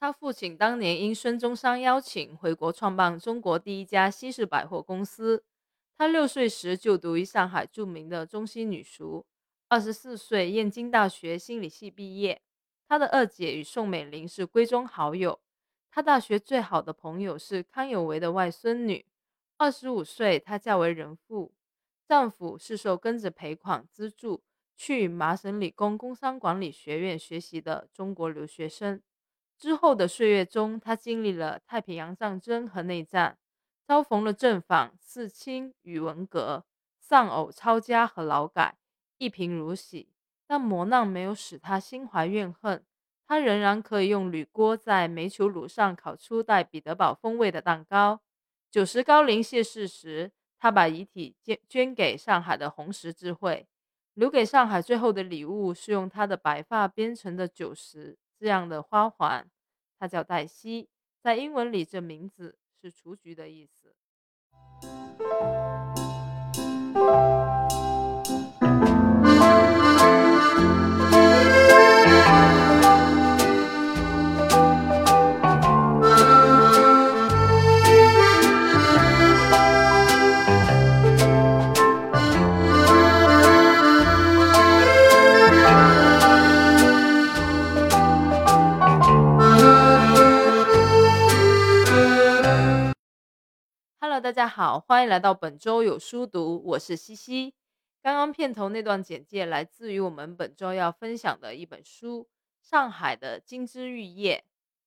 他父亲当年因孙中山邀请回国创办中国第一家西式百货公司。他六岁时就读于上海著名的中西女塾，二十四岁燕京大学心理系毕业。他的二姐与宋美龄是闺中好友。他大学最好的朋友是康有为的外孙女。二十五岁，他嫁为人妇，丈夫是受跟着赔款资助去麻省理工工商管理学院学习的中国留学生。之后的岁月中，他经历了太平洋战争和内战，遭逢了正反、四清与文革，丧偶、抄家和劳改，一贫如洗。但磨难没有使他心怀怨恨，他仍然可以用铝锅在煤球炉上烤出带彼得堡风味的蛋糕。九十高龄谢世时，他把遗体捐捐给上海的红十字会，留给上海最后的礼物是用他的白发编成的九十。这样的花环，它叫黛西，在英文里这名字是雏菊的意思。好，欢迎来到本周有书读，我是西西。刚刚片头那段简介来自于我们本周要分享的一本书《上海的金枝玉叶》。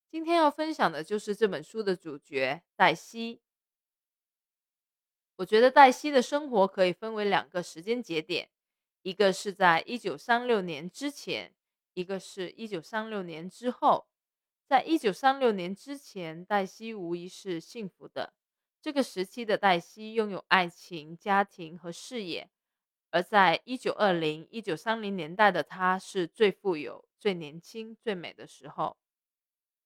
今天要分享的就是这本书的主角黛西。我觉得黛西的生活可以分为两个时间节点，一个是在一九三六年之前，一个是一九三六年之后。在一九三六年之前，黛西无疑是幸福的。这个时期的黛西拥有爱情、家庭和事业，而在一九二零、一九三零年代的她是最富有、最年轻、最美的时候。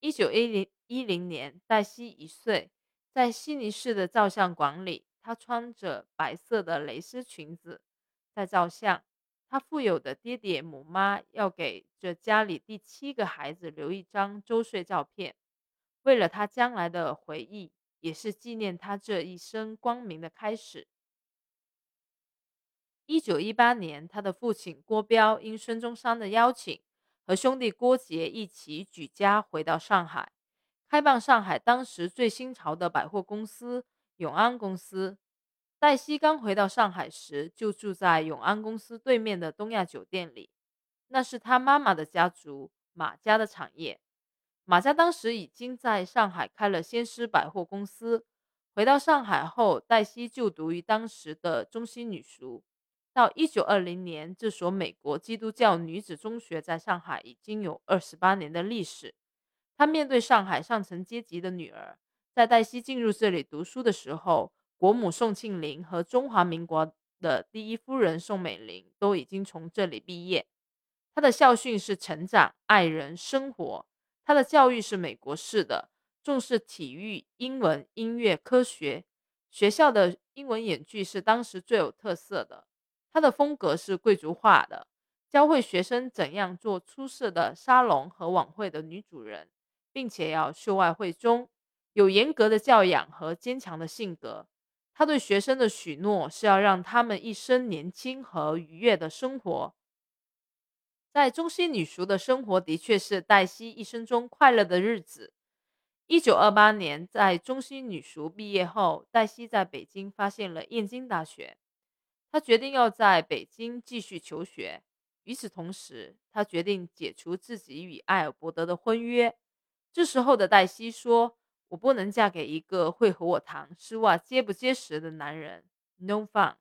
一九一零一零年，黛西一岁，在悉尼市的照相馆里，她穿着白色的蕾丝裙子在照相。她富有的爹爹母妈要给这家里第七个孩子留一张周岁照片，为了他将来的回忆。也是纪念他这一生光明的开始。一九一八年，他的父亲郭彪因孙中山的邀请，和兄弟郭杰一起举家回到上海，开办上海当时最新潮的百货公司永安公司。黛西刚回到上海时，就住在永安公司对面的东亚酒店里，那是他妈妈的家族马家的产业。马家当时已经在上海开了先施百货公司。回到上海后，黛西就读于当时的中西女塾。到一九二零年，这所美国基督教女子中学在上海已经有二十八年的历史。她面对上海上层阶级的女儿，在黛西进入这里读书的时候，国母宋庆龄和中华民国的第一夫人宋美龄都已经从这里毕业。她的校训是成长、爱人、生活。他的教育是美国式的，重视体育、英文、音乐、科学。学校的英文演剧是当时最有特色的。他的风格是贵族化的，教会学生怎样做出色的沙龙和晚会的女主人，并且要秀外慧中，有严格的教养和坚强的性格。他对学生的许诺是要让他们一生年轻和愉悦的生活。在中西女塾的生活的确是黛西一生中快乐的日子。一九二八年，在中西女塾毕业后，黛西在北京发现了燕京大学，她决定要在北京继续求学。与此同时，她决定解除自己与艾尔伯德的婚约。这时候的黛西说：“我不能嫁给一个会和我谈丝袜结不结实的男人，no fun。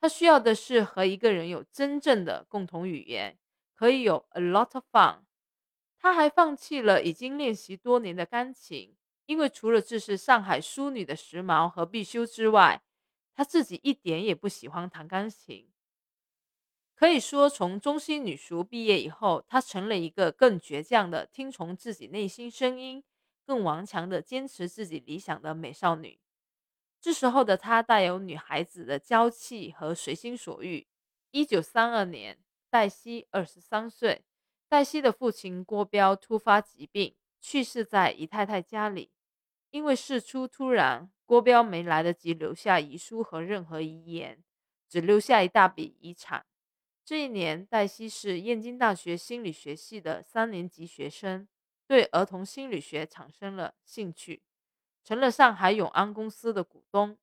她需要的是和一个人有真正的共同语言。”可以有 a lot of fun。他还放弃了已经练习多年的钢琴，因为除了这是上海淑女的时髦和必修之外，他自己一点也不喜欢弹钢琴。可以说，从中西女塾毕业以后，她成了一个更倔强的听从自己内心声音、更顽强的坚持自己理想的美少女。这时候的她带有女孩子的娇气和随心所欲。一九三二年。黛西二十三岁，黛西的父亲郭彪突发疾病，去世在姨太太家里。因为事出突然，郭彪没来得及留下遗书和任何遗言，只留下一大笔遗产。这一年，黛西是燕京大学心理学系的三年级学生，对儿童心理学产生了兴趣，成了上海永安公司的股东。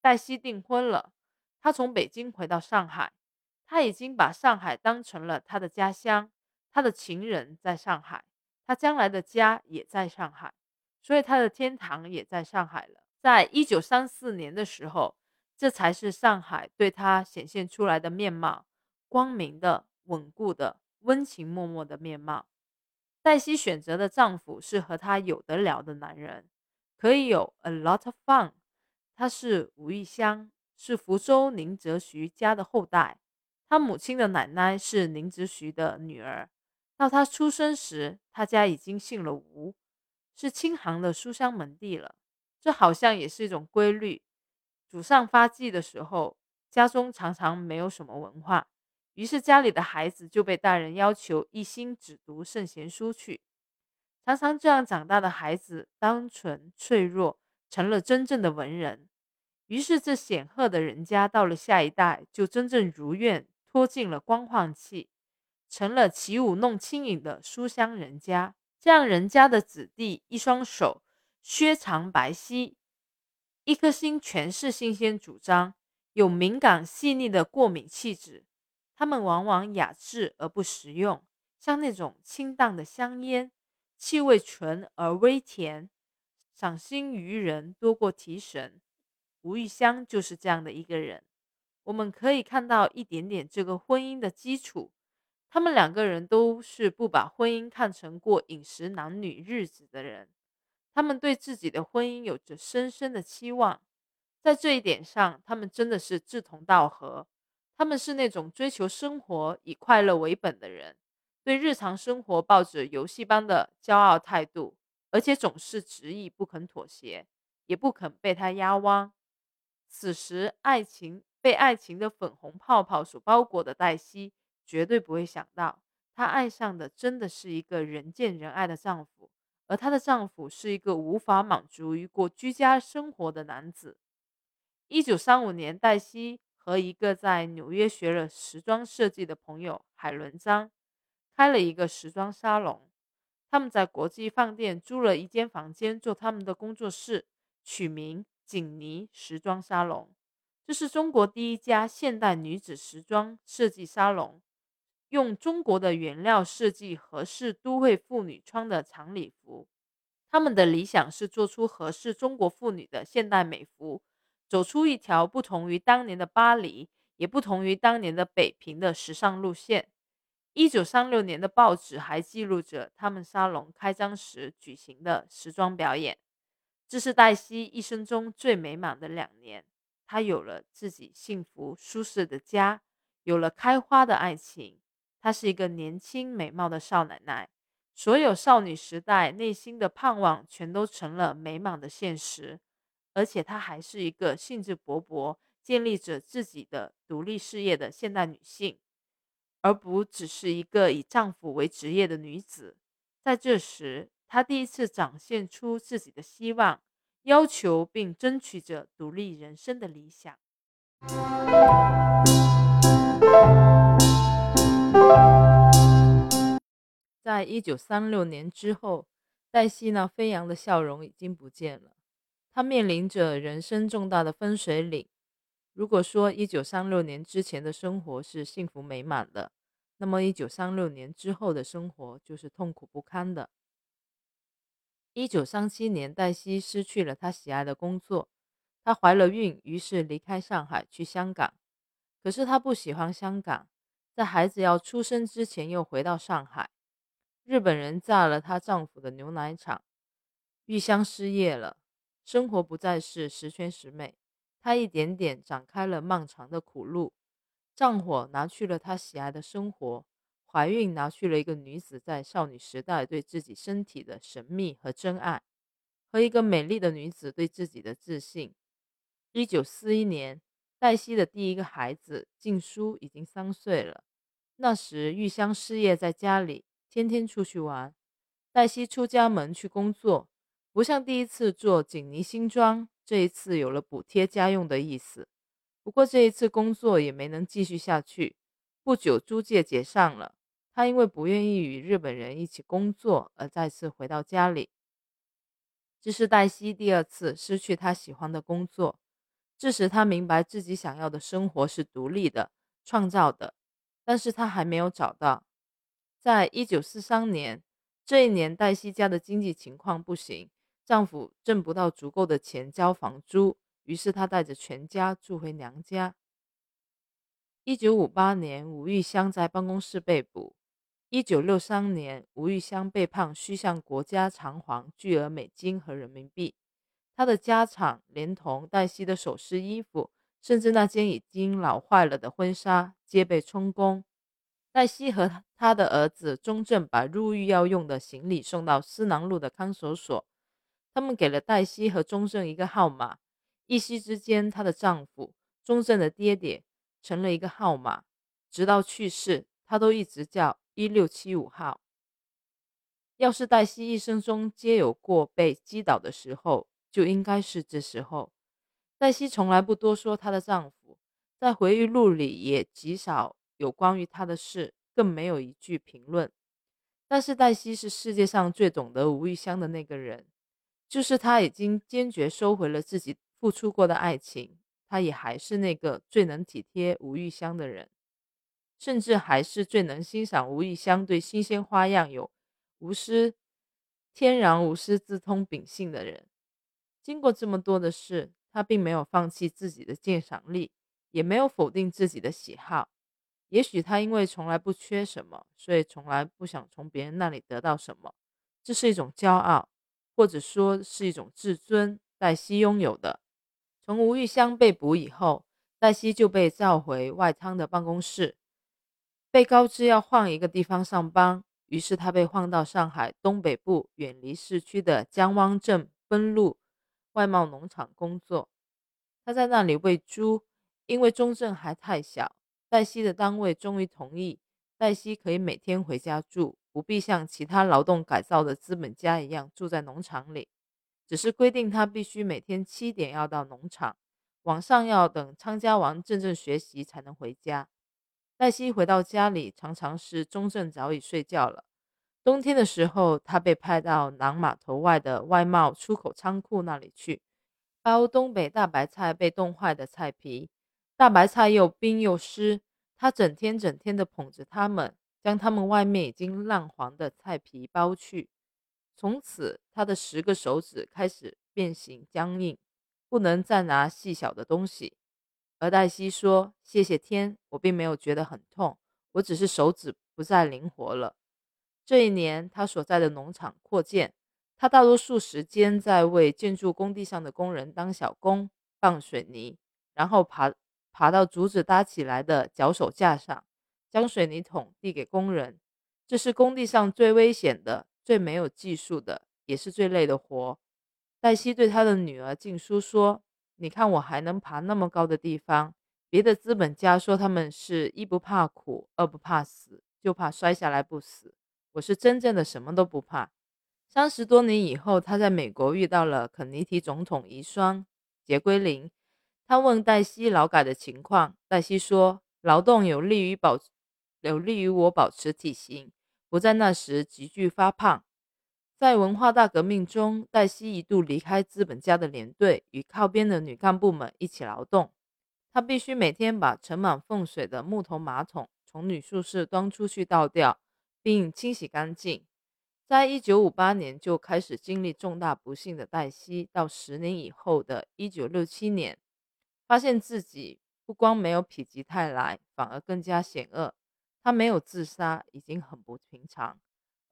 黛西订婚了，她从北京回到上海，她已经把上海当成了她的家乡，她的情人在上海，她将来的家也在上海。所以他的天堂也在上海了。在一九三四年的时候，这才是上海对他显现出来的面貌：光明的、稳固的、温情脉脉的面貌。黛西选择的丈夫是和她有得聊的男人，可以有 a lot of fun。他是吴玉香，是福州宁泽徐家的后代。他母亲的奶奶是宁泽徐的女儿。到他出生时，他家已经姓了吴。是清行的书香门第了，这好像也是一种规律。祖上发迹的时候，家中常常没有什么文化，于是家里的孩子就被大人要求一心只读圣贤书去。常常这样长大的孩子，单纯脆弱，成了真正的文人。于是这显赫的人家，到了下一代，就真正如愿拖进了光焕气，成了起舞弄清影的书香人家。这样人家的子弟，一双手削长白皙，一颗心全是新鲜主张，有敏感细腻的过敏气质。他们往往雅致而不实用，像那种清淡的香烟，气味纯而微甜，赏心悦人多过提神。吴玉香就是这样的一个人。我们可以看到一点点这个婚姻的基础。他们两个人都是不把婚姻看成过饮食男女日子的人，他们对自己的婚姻有着深深的期望，在这一点上，他们真的是志同道合。他们是那种追求生活以快乐为本的人，对日常生活抱着游戏般的骄傲态度，而且总是执意不肯妥协，也不肯被他压弯。此时，爱情被爱情的粉红泡泡所包裹的黛西。绝对不会想到，她爱上的真的是一个人见人爱的丈夫，而她的丈夫是一个无法满足于过居家生活的男子。一九三五年，黛西和一个在纽约学了时装设计的朋友海伦张开了一个时装沙龙。他们在国际饭店租了一间房间做他们的工作室，取名“锦妮时装沙龙”。这是中国第一家现代女子时装设计沙龙。用中国的原料设计合适都会妇女穿的长礼服，他们的理想是做出合适中国妇女的现代美服，走出一条不同于当年的巴黎，也不同于当年的北平的时尚路线。一九三六年的报纸还记录着他们沙龙开张时举行的时装表演。这是黛西一生中最美满的两年，她有了自己幸福舒适的家，有了开花的爱情。她是一个年轻美貌的少奶奶，所有少女时代内心的盼望全都成了美满的现实。而且她还是一个兴致勃勃、建立着自己的独立事业的现代女性，而不只是一个以丈夫为职业的女子。在这时，她第一次展现出自己的希望、要求，并争取着独立人生的理想。在一九三六年之后，黛西那飞扬的笑容已经不见了。她面临着人生重大的分水岭。如果说一九三六年之前的生活是幸福美满的，那么一九三六年之后的生活就是痛苦不堪的。一九三七年，黛西失去了她喜爱的工作，她怀了孕，于是离开上海去香港。可是她不喜欢香港，在孩子要出生之前又回到上海。日本人炸了她丈夫的牛奶厂，玉香失业了，生活不再是十全十美。她一点点展开了漫长的苦路。战火拿去了她喜爱的生活，怀孕拿去了一个女子在少女时代对自己身体的神秘和真爱，和一个美丽的女子对自己的自信。一九四一年，黛西的第一个孩子静书已经三岁了。那时玉香失业，在家里。天天出去玩，黛西出家门去工作，不像第一次做锦尼新装，这一次有了补贴家用的意思。不过这一次工作也没能继续下去。不久，租界解散了，他因为不愿意与日本人一起工作，而再次回到家里。这是黛西第二次失去他喜欢的工作。这时，他明白自己想要的生活是独立的、创造的，但是他还没有找到。在一九四三年这一年，黛西家的经济情况不行，丈夫挣不到足够的钱交房租，于是她带着全家住回娘家。一九五八年，吴玉香在办公室被捕。一九六三年，吴玉香被判需向国家偿还巨额美金和人民币。他的家产，连同黛西的首饰、衣服，甚至那件已经老坏了的婚纱，皆被充公。黛西和他的儿子钟正把入狱要用的行李送到思南路的看守所。他们给了黛西和钟正一个号码。一夕之间，她的丈夫钟正的爹爹成了一个号码，直到去世，他都一直叫一六七五号。要是黛西一生中皆有过被击倒的时候，就应该是这时候。黛西从来不多说她的丈夫，在回忆录里也极少有关于他的事，更没有一句评论。但是黛西是世界上最懂得吴玉香的那个人，就是他已经坚决收回了自己付出过的爱情，他也还是那个最能体贴吴玉香的人，甚至还是最能欣赏吴玉香对新鲜花样有无私、天然无私自通秉性的人。经过这么多的事，他并没有放弃自己的鉴赏力，也没有否定自己的喜好。也许他因为从来不缺什么，所以从来不想从别人那里得到什么。这是一种骄傲，或者说是一种自尊。黛西拥有的。从吴玉香被捕以后，黛西就被召回外仓的办公室，被告知要换一个地方上班。于是他被换到上海东北部远离市区的江湾镇奔路。外贸农场工作，他在那里喂猪。因为中正还太小，黛西的单位终于同意，黛西可以每天回家住，不必像其他劳动改造的资本家一样住在农场里。只是规定他必须每天七点要到农场，晚上要等参加完真正学习才能回家。黛西回到家里，常常是中正早已睡觉了。冬天的时候，他被派到南码头外的外贸出口仓库那里去，包东北大白菜被冻坏的菜皮。大白菜又冰又湿，他整天整天的捧着它们，将它们外面已经烂黄的菜皮剥去。从此，他的十个手指开始变形僵硬，不能再拿细小的东西。而黛西说：“谢谢天，我并没有觉得很痛，我只是手指不再灵活了。”这一年，他所在的农场扩建，他大多数时间在为建筑工地上的工人当小工，放水泥，然后爬爬到竹子搭起来的脚手架上，将水泥桶递给工人。这是工地上最危险的、最没有技术的，也是最累的活。黛西对他的女儿静书说：“你看，我还能爬那么高的地方。别的资本家说他们是一不怕苦，二不怕死，就怕摔下来不死。”我是真正的什么都不怕。三十多年以后，他在美国遇到了肯尼迪总统遗孀杰奎琳。他问黛西劳改的情况，黛西说：“劳动有利于保，有利于我保持体型，不在那时急剧发胖。”在文化大革命中，黛西一度离开资本家的连队，与靠边的女干部们一起劳动。她必须每天把盛满粪水的木头马桶从女宿舍端出去倒掉。并清洗干净。在一九五八年就开始经历重大不幸的黛西，到十年以后的一九六七年，发现自己不光没有否极泰来，反而更加险恶。她没有自杀，已经很不平常，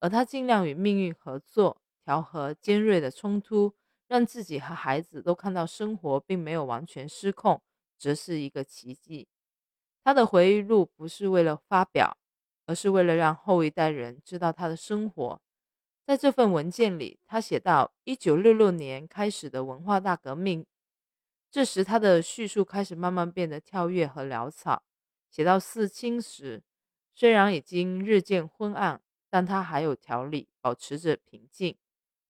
而他尽量与命运合作，调和尖锐的冲突，让自己和孩子都看到生活并没有完全失控，则是一个奇迹。他的回忆录不是为了发表。而是为了让后一代人知道他的生活。在这份文件里，他写到一九六六年开始的文化大革命。这时，他的叙述开始慢慢变得跳跃和潦草。写到四清时，虽然已经日渐昏暗，但他还有条理，保持着平静。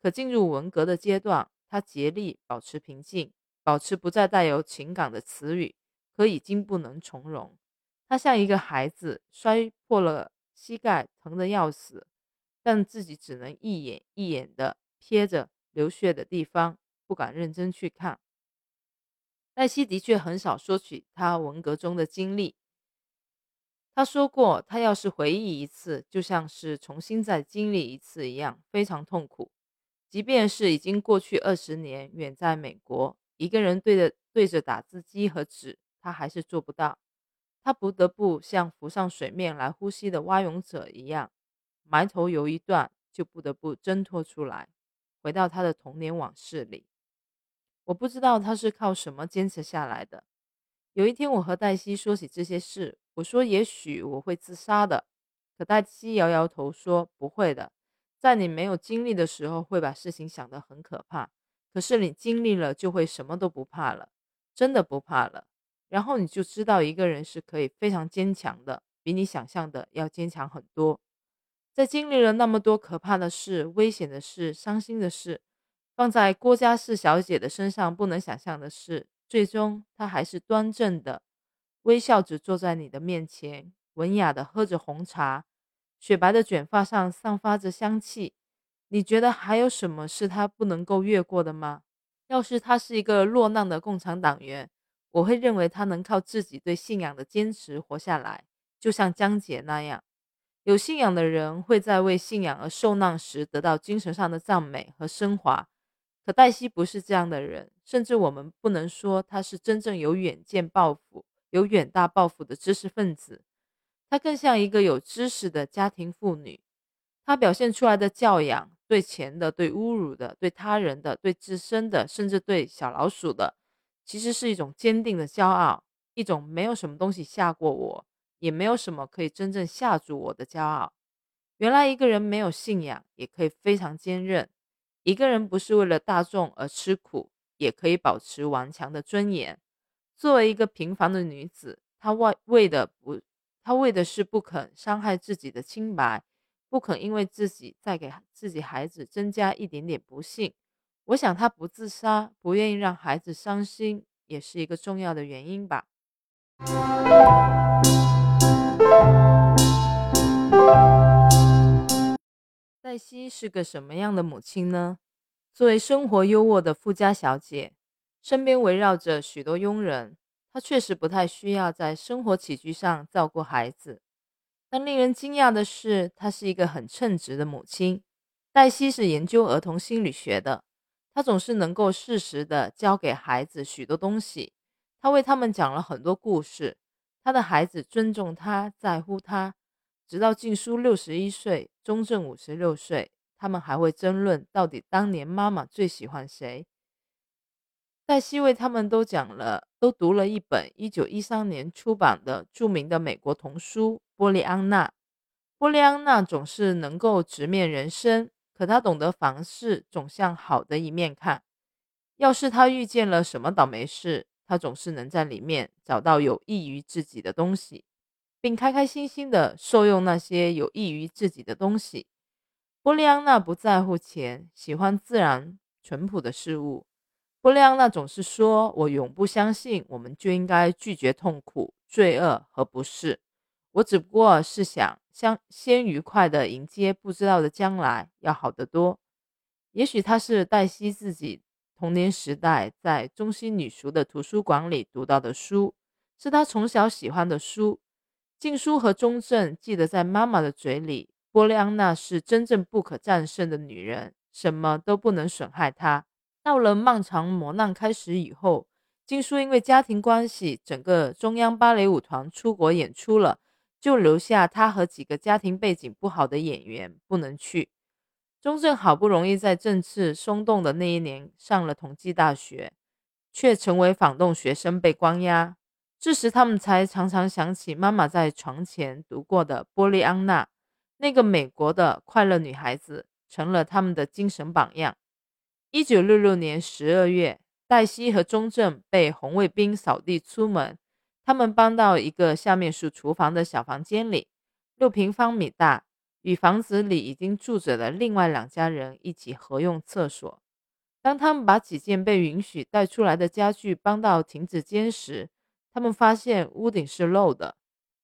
可进入文革的阶段，他竭力保持平静，保持不再带有情感的词语，可已经不能从容。他像一个孩子，摔破了膝盖，疼得要死，但自己只能一眼一眼的瞥着流血的地方，不敢认真去看。黛西的确很少说起他文革中的经历。他说过，他要是回忆一次，就像是重新再经历一次一样，非常痛苦。即便是已经过去二十年，远在美国，一个人对着对着打字机和纸，他还是做不到。他不得不像浮上水面来呼吸的蛙泳者一样，埋头游一段，就不得不挣脱出来，回到他的童年往事里。我不知道他是靠什么坚持下来的。有一天，我和黛西说起这些事，我说：“也许我会自杀的。”可黛西摇摇头说：“不会的，在你没有经历的时候，会把事情想得很可怕。可是你经历了，就会什么都不怕了，真的不怕了。然后你就知道，一个人是可以非常坚强的，比你想象的要坚强很多。在经历了那么多可怕的事、危险的事、伤心的事。”放在郭家四小姐的身上，不能想象的事，最终他还是端正的，微笑着坐在你的面前，文雅的喝着红茶，雪白的卷发上散发着香气。你觉得还有什么是他不能够越过的吗？要是他是一个落难的共产党员，我会认为他能靠自己对信仰的坚持活下来，就像江姐那样。有信仰的人会在为信仰而受难时得到精神上的赞美和升华。可黛西不是这样的人，甚至我们不能说她是真正有远见抱负、有远大抱负的知识分子。她更像一个有知识的家庭妇女。她表现出来的教养，对钱的、对侮辱的、对他人的、对自身的，甚至对小老鼠的，其实是一种坚定的骄傲，一种没有什么东西吓过我，也没有什么可以真正吓住我的骄傲。原来一个人没有信仰，也可以非常坚韧。一个人不是为了大众而吃苦，也可以保持顽强的尊严。作为一个平凡的女子，她为为的不，她为的是不肯伤害自己的清白，不肯因为自己再给自己孩子增加一点点不幸。我想她不自杀，不愿意让孩子伤心，也是一个重要的原因吧。黛西是个什么样的母亲呢？作为生活优渥的富家小姐，身边围绕着许多佣人，她确实不太需要在生活起居上照顾孩子。但令人惊讶的是，她是一个很称职的母亲。黛西是研究儿童心理学的，她总是能够适时的教给孩子许多东西。她为他们讲了很多故事，她的孩子尊重她，在乎她。直到静书六十一岁，中正五十六岁，他们还会争论到底当年妈妈最喜欢谁。黛西为他们都讲了，都读了一本一九一三年出版的著名的美国童书《波利安娜》。波利安娜总是能够直面人生，可她懂得凡事总向好的一面看。要是她遇见了什么倒霉事，她总是能在里面找到有益于自己的东西。并开开心心地受用那些有益于自己的东西。波利安娜不在乎钱，喜欢自然淳朴的事物。波利安娜总是说：“我永不相信，我们就应该拒绝痛苦、罪恶和不适。我只不过是想先先愉快地迎接不知道的将来，要好得多。”也许她是黛西自己童年时代在中西女塾的图书馆里读到的书，是她从小喜欢的书。静书和中正记得，在妈妈的嘴里，波利安娜是真正不可战胜的女人，什么都不能损害她。到了漫长磨难开始以后，静书因为家庭关系，整个中央芭蕾舞团出国演出了，就留下她和几个家庭背景不好的演员不能去。中正好不容易在政治松动的那一年上了同济大学，却成为反动学生被关押。这时，他们才常常想起妈妈在床前读过的《波利安娜》，那个美国的快乐女孩子，成了他们的精神榜样。一九六六年十二月，黛西和钟正被红卫兵扫地出门，他们搬到一个下面是厨房的小房间里，六平方米大，与房子里已经住着的另外两家人一起合用厕所。当他们把几件被允许带出来的家具搬到亭子间时，他们发现屋顶是漏的，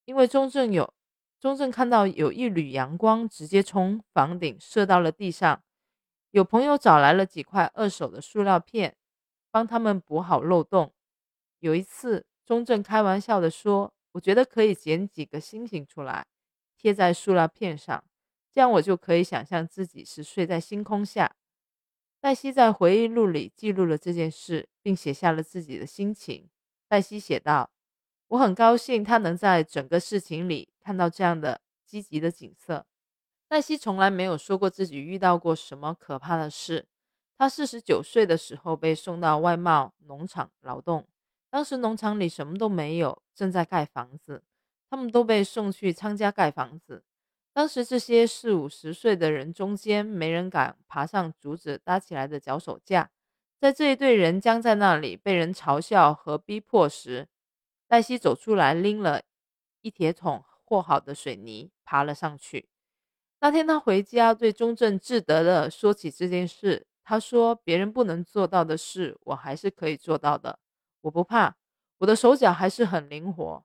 因为中正有中正看到有一缕阳光直接从房顶射到了地上。有朋友找来了几块二手的塑料片，帮他们补好漏洞。有一次，中正开玩笑的说：“我觉得可以剪几个星星出来，贴在塑料片上，这样我就可以想象自己是睡在星空下。”黛西在回忆录里记录了这件事，并写下了自己的心情。黛西写道：“我很高兴他能在整个事情里看到这样的积极的景色。”黛西从来没有说过自己遇到过什么可怕的事。她四十九岁的时候被送到外贸农场劳动，当时农场里什么都没有，正在盖房子，他们都被送去参加盖房子。当时这些四五十岁的人中间，没人敢爬上竹子搭起来的脚手架。在这一队人僵在那里，被人嘲笑和逼迫时，黛西走出来，拎了一铁桶和好的水泥，爬了上去。那天他回家，对中正志得的说起这件事。他说：“别人不能做到的事，我还是可以做到的。我不怕，我的手脚还是很灵活。”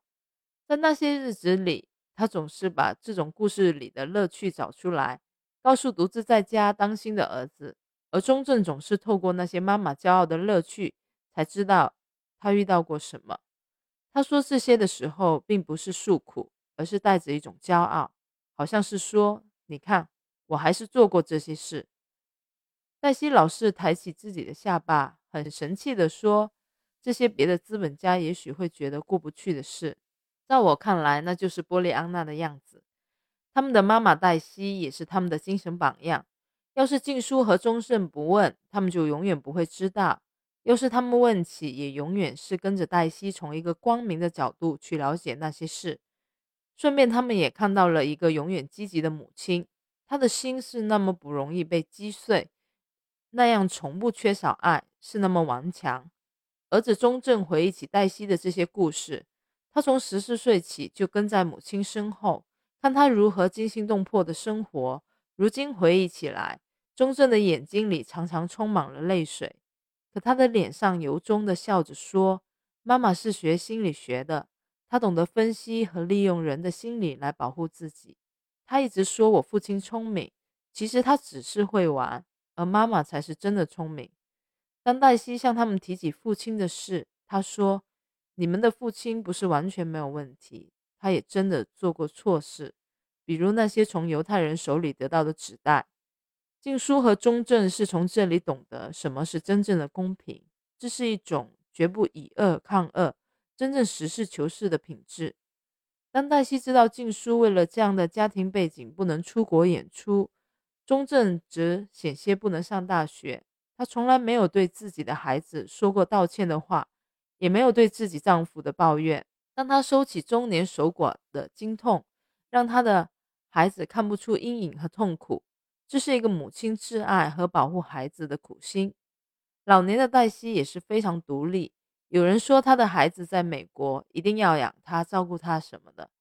在那些日子里。他总是把这种故事里的乐趣找出来，告诉独自在家当心的儿子。而中正总是透过那些妈妈骄傲的乐趣，才知道他遇到过什么。他说这些的时候，并不是诉苦，而是带着一种骄傲，好像是说：“你看，我还是做过这些事。”黛西老是抬起自己的下巴，很神气地说：“这些别的资本家也许会觉得过不去的事。”在我看来，那就是波利安娜的样子。他们的妈妈黛西也是他们的精神榜样。要是静书和钟盛不问，他们就永远不会知道；要是他们问起，也永远是跟着黛西从一个光明的角度去了解那些事。顺便，他们也看到了一个永远积极的母亲。她的心是那么不容易被击碎，那样从不缺少爱，是那么顽强。儿子钟正回忆起黛西的这些故事。他从十四岁起就跟在母亲身后，看她如何惊心动魄的生活。如今回忆起来，钟正的眼睛里常常充满了泪水，可他的脸上由衷的笑着说：“妈妈是学心理学的，她懂得分析和利用人的心理来保护自己。她一直说我父亲聪明，其实他只是会玩，而妈妈才是真的聪明。”当黛西向他们提起父亲的事，他说。你们的父亲不是完全没有问题，他也真的做过错事，比如那些从犹太人手里得到的纸袋。静书和中正是从这里懂得什么是真正的公平，这是一种绝不以恶抗恶、真正实事求是的品质。当黛西知道静书为了这样的家庭背景不能出国演出，中正则险些不能上大学，他从来没有对自己的孩子说过道歉的话。也没有对自己丈夫的抱怨。当她收起中年守寡的经痛，让她的孩子看不出阴影和痛苦，这是一个母亲挚爱和保护孩子的苦心。老年的黛西也是非常独立。有人说她的孩子在美国，一定要养她、照顾她什么的。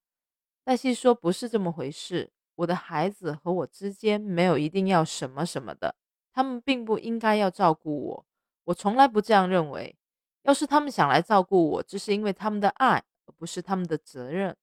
黛西说：“不是这么回事。我的孩子和我之间没有一定要什么什么的，他们并不应该要照顾我。我从来不这样认为。”要是他们想来照顾我，这是因为他们的爱，而不是他们的责任。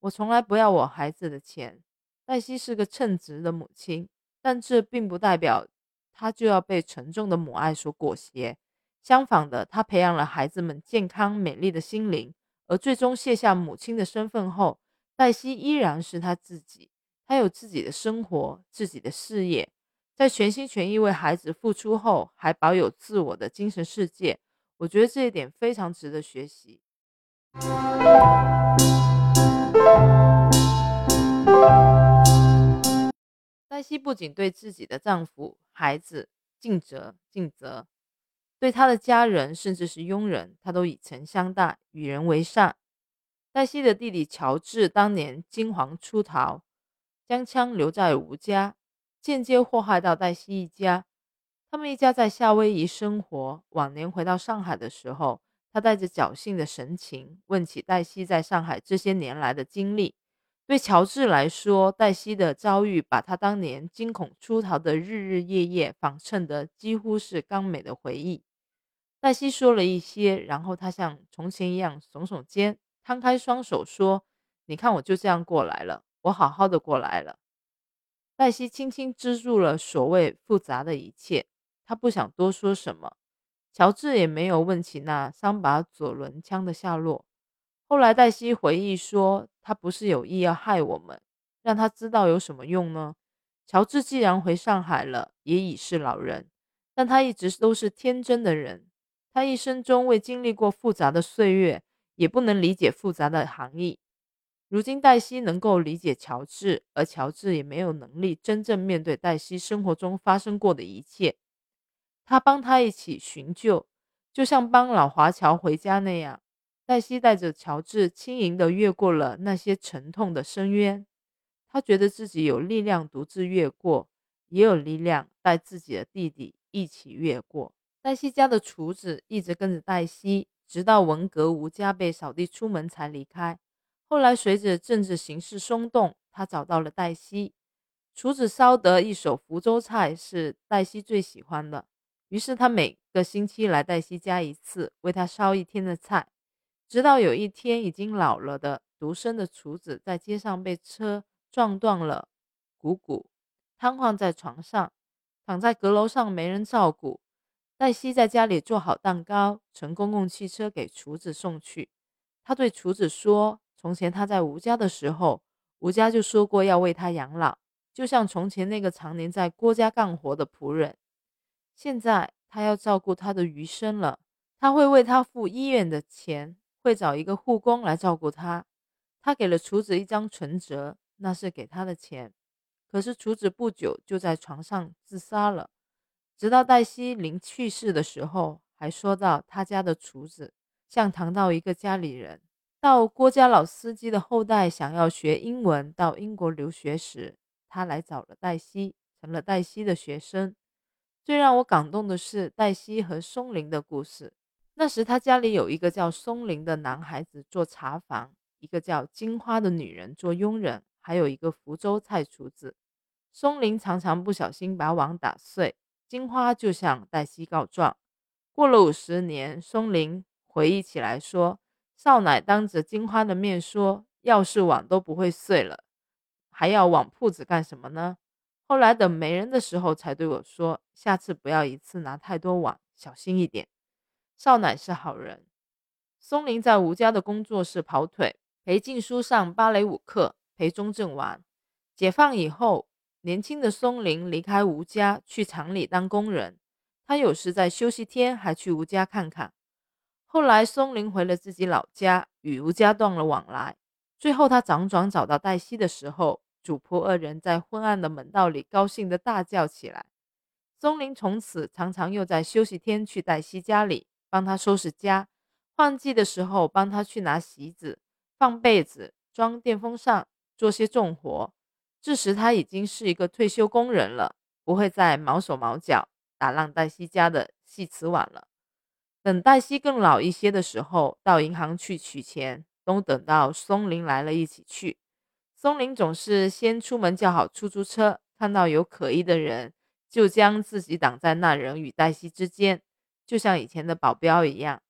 我从来不要我孩子的钱。黛西是个称职的母亲，但这并不代表她就要被沉重的母爱所裹挟。相反的，她培养了孩子们健康美丽的心灵，而最终卸下母亲的身份后，黛西依然是她自己。她有自己的生活，自己的事业，在全心全意为孩子付出后，还保有自我的精神世界。我觉得这一点非常值得学习。黛西不仅对自己的丈夫、孩子尽责尽责，对她的家人甚至是佣人，她都以诚相待，与人为善。黛西的弟弟乔治当年惊惶出逃，将枪留在吴家，间接祸害到黛西一家。他们一家在夏威夷生活。往年回到上海的时候，他带着侥幸的神情问起黛西在上海这些年来的经历。对乔治来说，黛西的遭遇把他当年惊恐出逃的日日夜夜仿衬得几乎是刚美的回忆。黛西说了一些，然后他像从前一样耸耸肩，摊开双手说：“你看，我就这样过来了，我好好的过来了。”黛西轻轻支住了所谓复杂的一切，他不想多说什么。乔治也没有问起那三把左轮枪的下落。后来，黛西回忆说：“他不是有意要害我们，让他知道有什么用呢？”乔治既然回上海了，也已是老人，但他一直都是天真的人。他一生中未经历过复杂的岁月，也不能理解复杂的含义。如今，黛西能够理解乔治，而乔治也没有能力真正面对黛西生活中发生过的一切。他帮他一起寻救，就像帮老华侨回家那样。黛西带着乔治轻盈地越过了那些沉痛的深渊，他觉得自己有力量独自越过，也有力量带自己的弟弟一起越过。黛西家的厨子一直跟着黛西，直到文革吴家被扫地出门才离开。后来随着政治形势松动，他找到了黛西。厨子烧得一手福州菜是黛西最喜欢的，于是他每个星期来黛西家一次，为她烧一天的菜。直到有一天，已经老了的独生的厨子在街上被车撞断了股骨，瘫痪在床上，躺在阁楼上没人照顾。黛西在家里做好蛋糕，乘公共汽车给厨子送去。他对厨子说：“从前他在吴家的时候，吴家就说过要为他养老，就像从前那个常年在郭家干活的仆人。现在他要照顾他的余生了，他会为他付医院的钱。”会找一个护工来照顾他。他给了厨子一张存折，那是给他的钱。可是厨子不久就在床上自杀了。直到黛西临去世的时候，还说到他家的厨子像谈到一个家里人。到郭家老司机的后代想要学英文到英国留学时，他来找了黛西，成了黛西的学生。最让我感动的是黛西和松林的故事。那时他家里有一个叫松林的男孩子做茶房，一个叫金花的女人做佣人，还有一个福州菜厨子。松林常常不小心把碗打碎，金花就向黛西告状。过了五十年，松林回忆起来说：“少奶当着金花的面说，要是碗都不会碎了，还要往铺子干什么呢？后来等没人的时候，才对我说，下次不要一次拿太多碗，小心一点。”少奶是好人。松林在吴家的工作室跑腿，陪静书上芭蕾舞课，陪钟正玩。解放以后，年轻的松林离开吴家，去厂里当工人。他有时在休息天还去吴家看看。后来，松林回了自己老家，与吴家断了往来。最后，他辗转找到黛西的时候，主仆二人在昏暗的门道里高兴地大叫起来。松林从此常常又在休息天去黛西家里。帮他收拾家，换季的时候帮他去拿席子、放被子、装电风扇，做些重活。这时他已经是一个退休工人了，不会再毛手毛脚打烂黛西家的细瓷碗了。等黛西更老一些的时候，到银行去取钱，都等到松林来了一起去。松林总是先出门叫好出租车，看到有可疑的人，就将自己挡在那人与黛西之间。就像以前的保镖一样。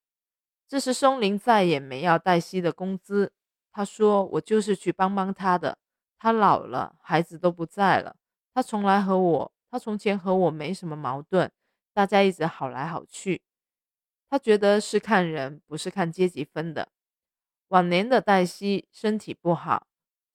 这时，松林再也没要黛西的工资。他说：“我就是去帮帮他的。他老了，孩子都不在了。他从来和我，他从前和我没什么矛盾，大家一直好来好去。他觉得是看人，不是看阶级分的。”晚年的黛西身体不好，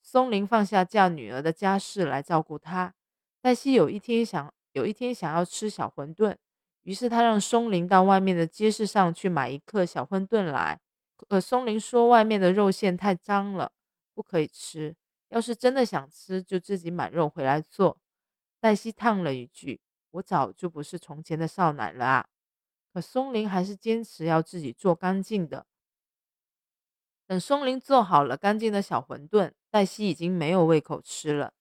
松林放下嫁女儿的家事来照顾她。黛西有一天想，有一天想要吃小馄饨。于是他让松林到外面的街市上去买一克小馄饨来，可松林说外面的肉馅太脏了，不可以吃。要是真的想吃，就自己买肉回来做。黛西叹了一句：“我早就不是从前的少奶了啊！”可松林还是坚持要自己做干净的。等松林做好了干净的小馄饨，黛西已经没有胃口吃了。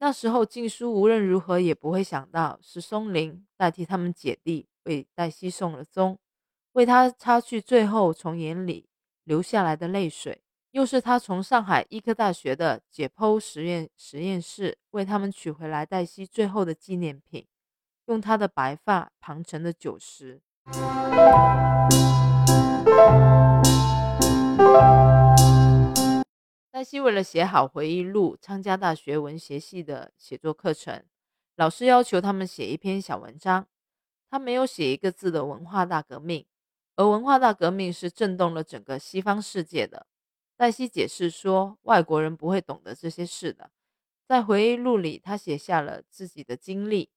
那时候，静书无论如何也不会想到是松林代替他们姐弟为黛西送了终，为他擦去最后从眼里流下来的泪水，又是他从上海医科大学的解剖实验实验室为他们取回来黛西最后的纪念品，用他的白发旁成的酒石。黛西为了写好回忆录，参加大学文学系的写作课程，老师要求他们写一篇小文章。他没有写一个字的文化大革命，而文化大革命是震动了整个西方世界的。黛西解释说，外国人不会懂得这些事的。在回忆录里，他写下了自己的经历：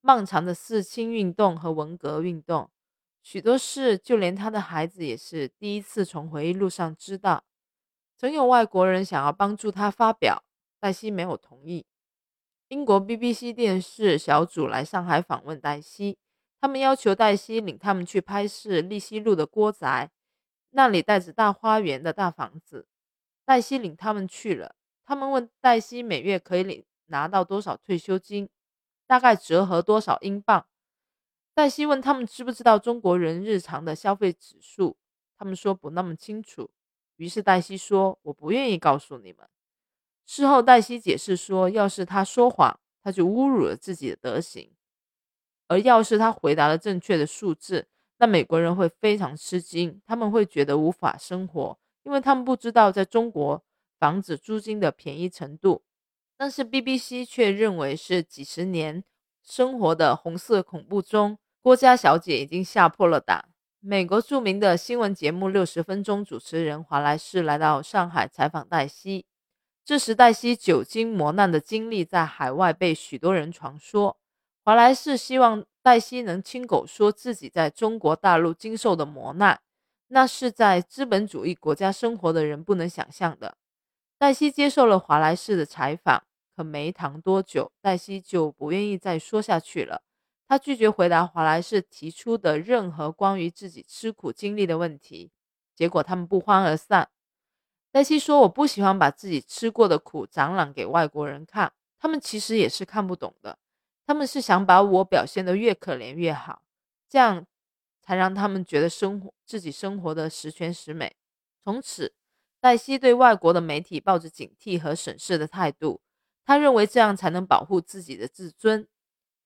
漫长的四清运动和文革运动，许多事，就连他的孩子也是第一次从回忆录上知道。曾有外国人想要帮助他发表，黛西没有同意。英国 BBC 电视小组来上海访问黛西。他们要求黛西领他们去拍摄利西路的郭宅，那里带着大花园的大房子。黛西领他们去了。他们问黛西每月可以领拿到多少退休金，大概折合多少英镑。黛西问他们知不知道中国人日常的消费指数，他们说不那么清楚。于是黛西说：“我不愿意告诉你们。”事后黛西解释说：“要是他说谎，他就侮辱了自己的德行。”而要是他回答了正确的数字，那美国人会非常吃惊，他们会觉得无法生活，因为他们不知道在中国房子租金的便宜程度。但是 BBC 却认为是几十年生活的红色恐怖中，郭家小姐已经吓破了胆。美国著名的新闻节目《六十分钟》主持人华莱士来到上海采访黛西，这时黛西久经磨难的经历在海外被许多人传说。华莱士希望黛西能亲口说自己在中国大陆经受的磨难，那是在资本主义国家生活的人不能想象的。黛西接受了华莱士的采访，可没谈多久，黛西就不愿意再说下去了。他拒绝回答华莱士提出的任何关于自己吃苦经历的问题。结果他们不欢而散。黛西说：“我不喜欢把自己吃过的苦展览给外国人看，他们其实也是看不懂的。”他们是想把我表现得越可怜越好，这样才让他们觉得生活自己生活的十全十美。从此，黛西对外国的媒体抱着警惕和审视的态度。他认为这样才能保护自己的自尊。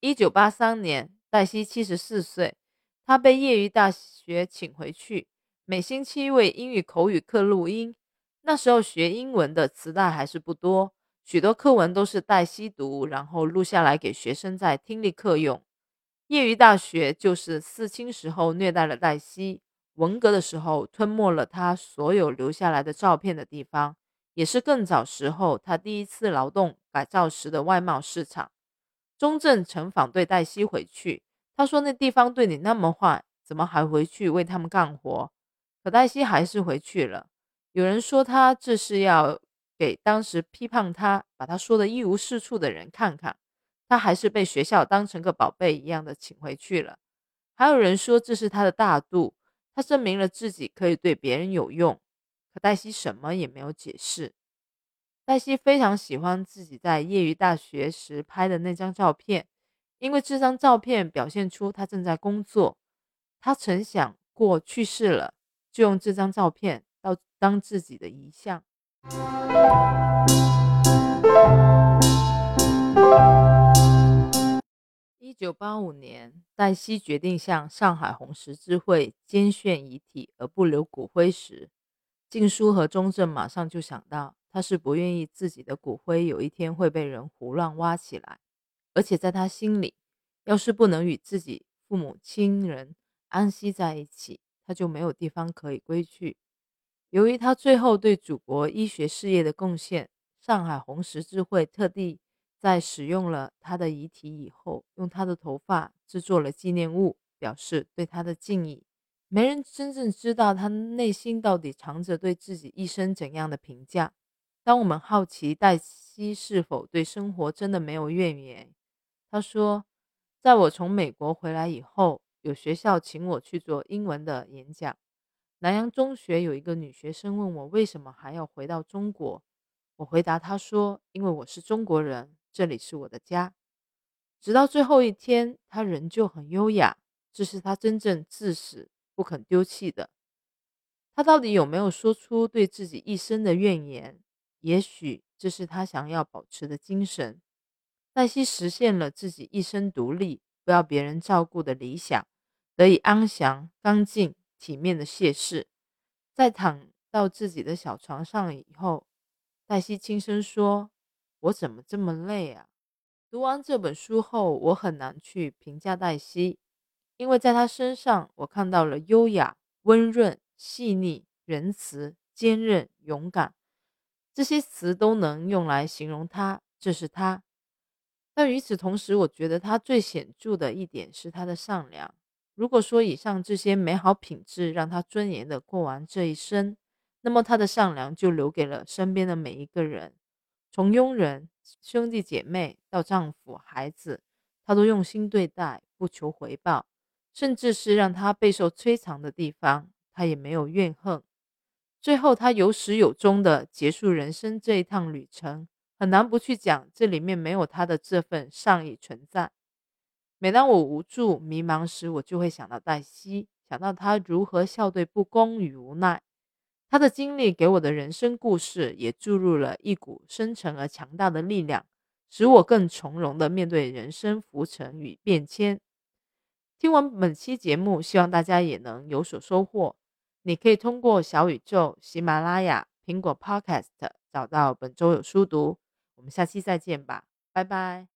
一九八三年，黛西七十四岁，她被业余大学请回去，每星期为英语口语课录音。那时候学英文的磁带还是不多。许多课文都是黛西读，然后录下来给学生在听力课用。业余大学就是四清时候虐待了黛西，文革的时候吞没了她所有留下来的照片的地方，也是更早时候她第一次劳动改造时的外贸市场。钟正曾反对黛西回去，他说那地方对你那么坏，怎么还回去为他们干活？可黛西还是回去了。有人说他这是要。给当时批判他、把他说的一无是处的人看看，他还是被学校当成个宝贝一样的请回去了。还有人说这是他的大度，他证明了自己可以对别人有用。可黛西什么也没有解释。黛西非常喜欢自己在业余大学时拍的那张照片，因为这张照片表现出他正在工作。他曾想过去世了，就用这张照片当当自己的遗像。一九八五年，黛西决定向上海红十字会捐献遗体而不留骨灰时，静书和钟正马上就想到，他是不愿意自己的骨灰有一天会被人胡乱挖起来，而且在他心里，要是不能与自己父母亲人安息在一起，他就没有地方可以归去。由于他最后对祖国医学事业的贡献，上海红十字会特地在使用了他的遗体以后，用他的头发制作了纪念物，表示对他的敬意。没人真正知道他内心到底藏着对自己一生怎样的评价。当我们好奇黛西是否对生活真的没有怨言，他说：“在我从美国回来以后，有学校请我去做英文的演讲。”南洋中学有一个女学生问我为什么还要回到中国，我回答她说：“因为我是中国人，这里是我的家。”直到最后一天，她仍旧很优雅，这是她真正至死不肯丢弃的。她到底有没有说出对自己一生的怨言？也许这是他想要保持的精神。黛西实现了自己一生独立、不要别人照顾的理想，得以安详、干净、体面的谢世。在躺到自己的小床上以后，黛西轻声说：“我怎么这么累啊？”读完这本书后，我很难去评价黛西，因为在她身上，我看到了优雅、温润、细腻、仁慈、坚韧、勇敢，这些词都能用来形容她。这是她。但与此同时，我觉得她最显著的一点是她的善良。如果说以上这些美好品质让她尊严的过完这一生，那么她的善良就留给了身边的每一个人，从佣人。兄弟姐妹到丈夫、孩子，他都用心对待，不求回报，甚至是让他备受摧残的地方，他也没有怨恨。最后，他有始有终的结束人生这一趟旅程，很难不去讲这里面没有他的这份善意存在。每当我无助、迷茫时，我就会想到黛西，想到他如何笑对不公与无奈。他的经历给我的人生故事，也注入了一股深沉而强大的力量，使我更从容的面对人生浮沉与变迁。听完本期节目，希望大家也能有所收获。你可以通过小宇宙、喜马拉雅、苹果 Podcast 找到本周有书读。我们下期再见吧，拜拜。